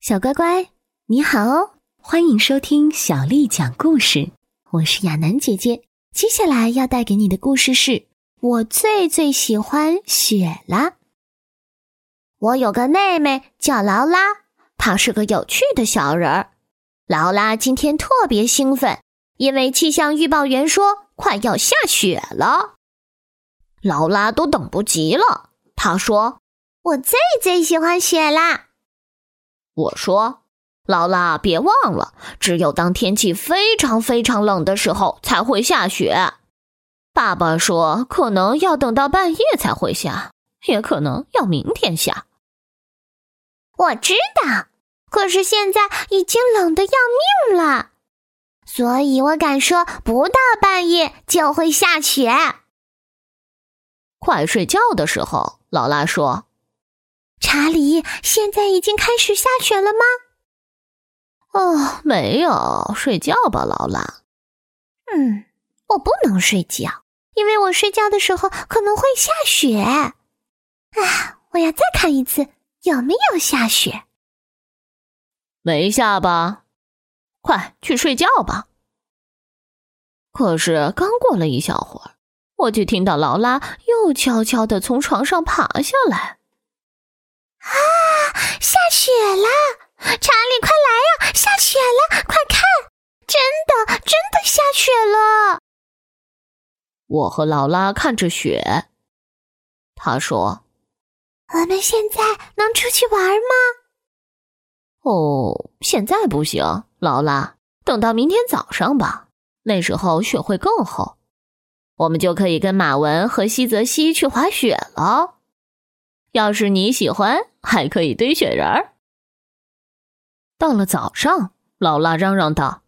小乖乖，你好哦！欢迎收听小丽讲故事，我是亚楠姐姐。接下来要带给你的故事是我最最喜欢雪啦。我有个妹妹叫劳拉，她是个有趣的小人儿。劳拉今天特别兴奋，因为气象预报员说快要下雪了。劳拉都等不及了，她说：“我最最喜欢雪啦。”我说：“劳拉，别忘了，只有当天气非常非常冷的时候才会下雪。”爸爸说：“可能要等到半夜才会下，也可能要明天下。”我知道，可是现在已经冷得要命了，所以我敢说，不到半夜就会下雪。快睡觉的时候，劳拉说。查理，现在已经开始下雪了吗？哦，没有，睡觉吧，劳拉。嗯，我不能睡觉，因为我睡觉的时候可能会下雪。啊，我要再看一次有没有下雪。没下吧？快去睡觉吧。可是刚过了一小会儿，我就听到劳拉又悄悄的从床上爬下来。啊！下雪了，查理，快来呀！下雪了，快看，真的，真的下雪了。我和劳拉看着雪，他说：“我们现在能出去玩吗？”哦，现在不行，劳拉，等到明天早上吧，那时候雪会更厚，我们就可以跟马文和西泽西去滑雪了。要是你喜欢，还可以堆雪人儿。到了早上，劳拉嚷嚷道：“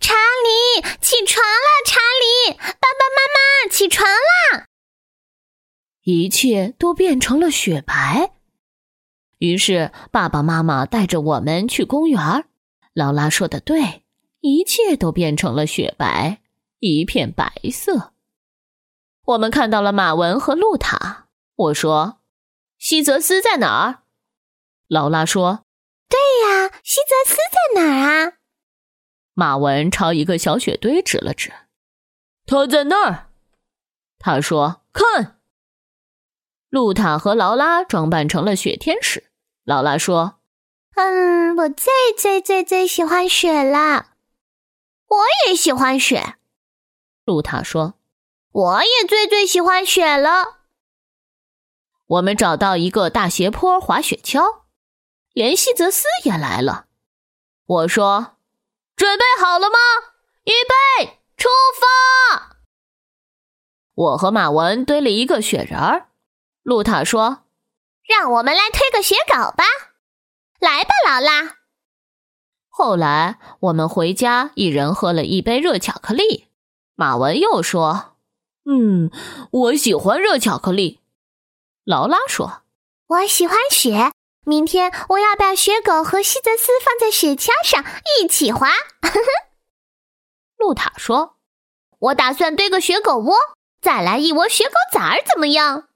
查理，起床了！查理，爸爸妈妈，起床啦！”一切都变成了雪白。于是爸爸妈妈带着我们去公园。劳拉说的对，一切都变成了雪白，一片白色。我们看到了马文和露塔。我说。西泽斯在哪儿？劳拉说：“对呀，西泽斯在哪儿啊？”马文朝一个小雪堆指了指：“他在那儿。”他说：“看。”露塔和劳拉装扮成了雪天使。劳拉说：“嗯，我最最最最喜欢雪了。”我也喜欢雪。露塔说：“我也最最喜欢雪了。”我们找到一个大斜坡滑雪橇，连西泽斯也来了。我说：“准备好了吗？预备，出发！”我和马文堆了一个雪人儿。露塔说：“让我们来推个雪狗吧，来吧，劳拉。”后来我们回家，一人喝了一杯热巧克力。马文又说：“嗯，我喜欢热巧克力。”劳拉说：“我喜欢雪。明天我要把雪狗和西泽斯放在雪橇上一起滑。”露塔说：“我打算堆个雪狗窝，再来一窝雪狗崽儿，怎么样？”“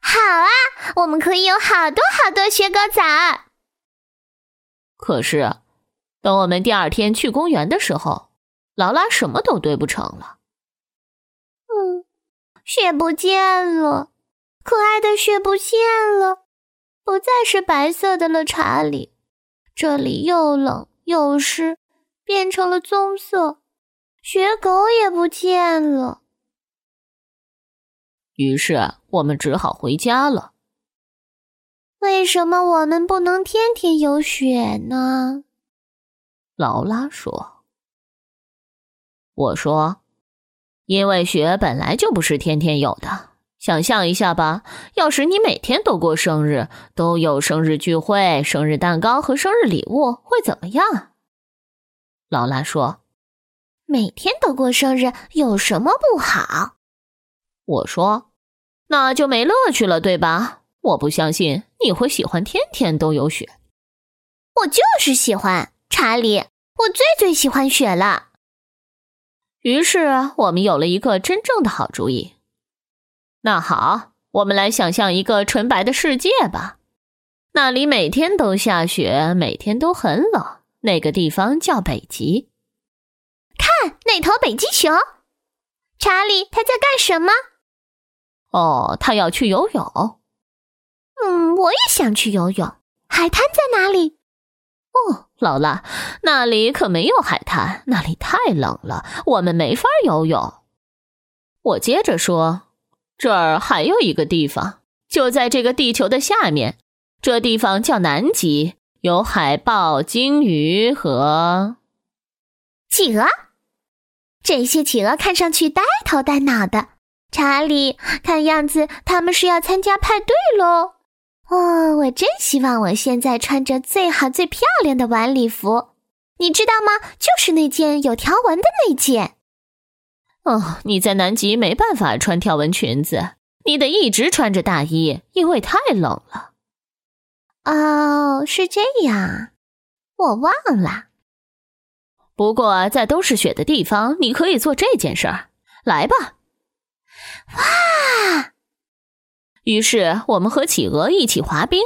好啊，我们可以有好多好多雪狗崽儿。”可是，等我们第二天去公园的时候，劳拉什么都堆不成了。嗯，雪不见了。可爱的雪不见了，不再是白色的了。查理，这里又冷又湿，变成了棕色。雪狗也不见了。于是我们只好回家了。为什么我们不能天天有雪呢？劳拉说：“我说，因为雪本来就不是天天有的。”想象一下吧，要是你每天都过生日，都有生日聚会、生日蛋糕和生日礼物，会怎么样？劳拉说：“每天都过生日有什么不好？”我说：“那就没乐趣了，对吧？我不相信你会喜欢天天都有雪。”我就是喜欢查理，我最最喜欢雪了。于是我们有了一个真正的好主意。那好，我们来想象一个纯白的世界吧。那里每天都下雪，每天都很冷。那个地方叫北极。看那头北极熊，查理，他在干什么？哦，他要去游泳。嗯，我也想去游泳。海滩在哪里？哦，劳拉，那里可没有海滩，那里太冷了，我们没法游泳。我接着说，这儿还有一个地方，就在这个地球的下面，这地方叫南极，有海豹、鲸鱼和企鹅。这些企鹅看上去呆头呆脑的。查理，看样子他们是要参加派对喽。哦，我真希望我现在穿着最好最漂亮的晚礼服，你知道吗？就是那件有条纹的那件。哦，你在南极没办法穿条纹裙子，你得一直穿着大衣，因为太冷了。哦，是这样，我忘了。不过在都是雪的地方，你可以做这件事儿。来吧。哇！于是我们和企鹅一起滑冰，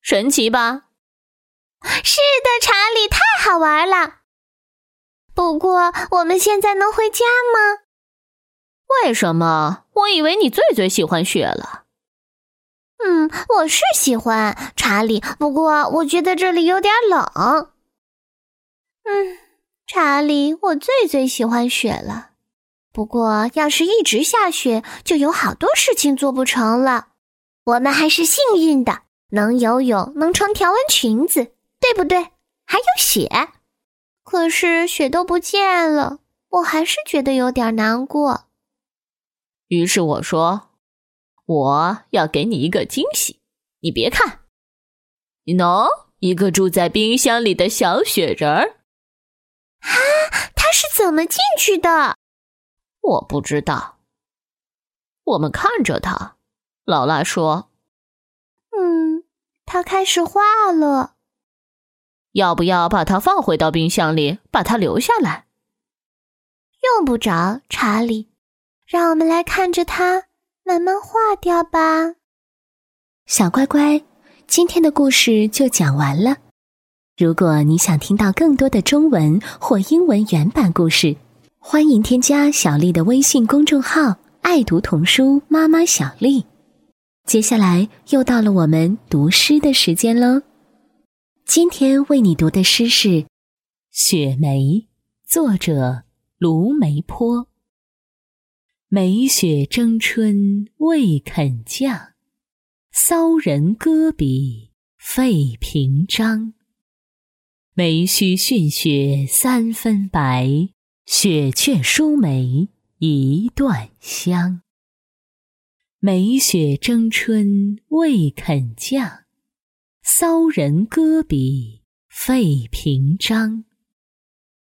神奇吧？是的，查理，太好玩了。不过我们现在能回家吗？为什么？我以为你最最喜欢雪了。嗯，我是喜欢查理，不过我觉得这里有点冷。嗯，查理，我最最喜欢雪了。不过，要是一直下雪，就有好多事情做不成了。我们还是幸运的，能游泳，能穿条纹裙子，对不对？还有雪。可是雪都不见了，我还是觉得有点难过。于是我说：“我要给你一个惊喜，你别看，喏，一个住在冰箱里的小雪人儿。”啊，他是怎么进去的？我不知道。我们看着他，劳拉说：“嗯，他开始化了。要不要把它放回到冰箱里，把它留下来？”用不着，查理。让我们来看着它慢慢化掉吧。小乖乖，今天的故事就讲完了。如果你想听到更多的中文或英文原版故事，欢迎添加小丽的微信公众号“爱读童书妈妈小丽”。接下来又到了我们读诗的时间喽。今天为你读的诗是《雪梅》，作者卢梅坡。梅雪争春未肯降，骚人搁笔费评章。梅须逊雪三分白。雪却输梅一段香。梅雪争春未肯降，骚人歌笔费评章。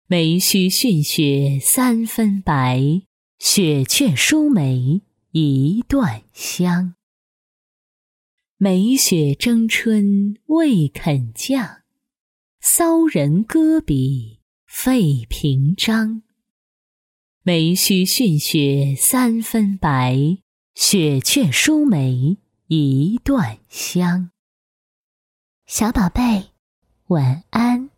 梅须逊雪三分白，雪却输梅一段香。梅雪争春未肯降，骚人歌笔。费评章，梅须逊雪三分白，雪却输梅一段香。小宝贝，晚安。